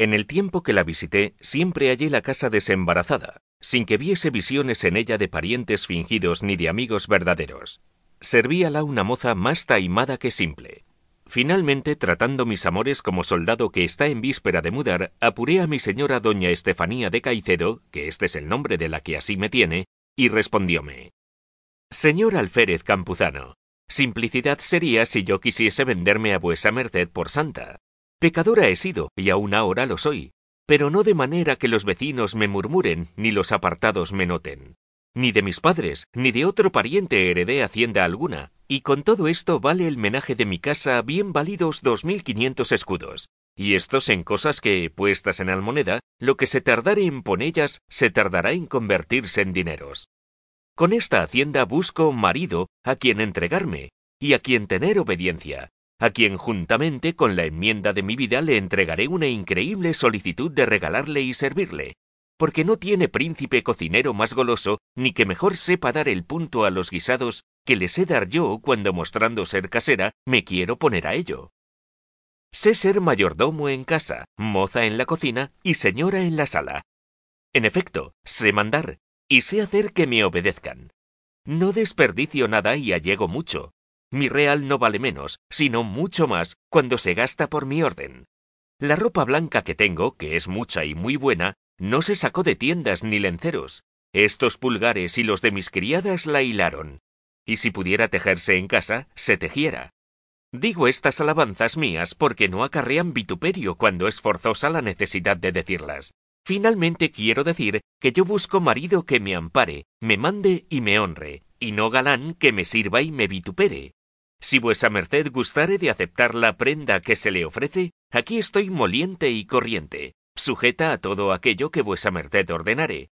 En el tiempo que la visité, siempre hallé la casa desembarazada, sin que viese visiones en ella de parientes fingidos ni de amigos verdaderos. Servíala una moza más taimada que simple. Finalmente, tratando mis amores como soldado que está en víspera de mudar, apuré a mi señora doña Estefanía de Caicedo, que este es el nombre de la que así me tiene, y respondióme Señor alférez campuzano, simplicidad sería si yo quisiese venderme a vuesa merced por santa. Pecadora he sido, y aún ahora lo soy, pero no de manera que los vecinos me murmuren, ni los apartados me noten. Ni de mis padres, ni de otro pariente heredé hacienda alguna, y con todo esto vale el menaje de mi casa bien válidos dos mil quinientos escudos. Y estos en cosas que, puestas en almoneda, lo que se tardare en ponellas, se tardará en convertirse en dineros. Con esta hacienda busco marido a quien entregarme, y a quien tener obediencia, a quien juntamente con la enmienda de mi vida le entregaré una increíble solicitud de regalarle y servirle, porque no tiene príncipe cocinero más goloso ni que mejor sepa dar el punto a los guisados que le sé dar yo cuando mostrando ser casera me quiero poner a ello. Sé ser mayordomo en casa, moza en la cocina y señora en la sala. En efecto, sé mandar, y sé hacer que me obedezcan. No desperdicio nada y allego mucho, mi real no vale menos, sino mucho más, cuando se gasta por mi orden. La ropa blanca que tengo, que es mucha y muy buena, no se sacó de tiendas ni lenceros. Estos pulgares y los de mis criadas la hilaron. Y si pudiera tejerse en casa, se tejiera. Digo estas alabanzas mías porque no acarrean vituperio cuando es forzosa la necesidad de decirlas. Finalmente quiero decir que yo busco marido que me ampare, me mande y me honre, y no galán que me sirva y me vitupere. Si vuesa merced gustare de aceptar la prenda que se le ofrece, aquí estoy moliente y corriente, sujeta a todo aquello que vuesa merced ordenare,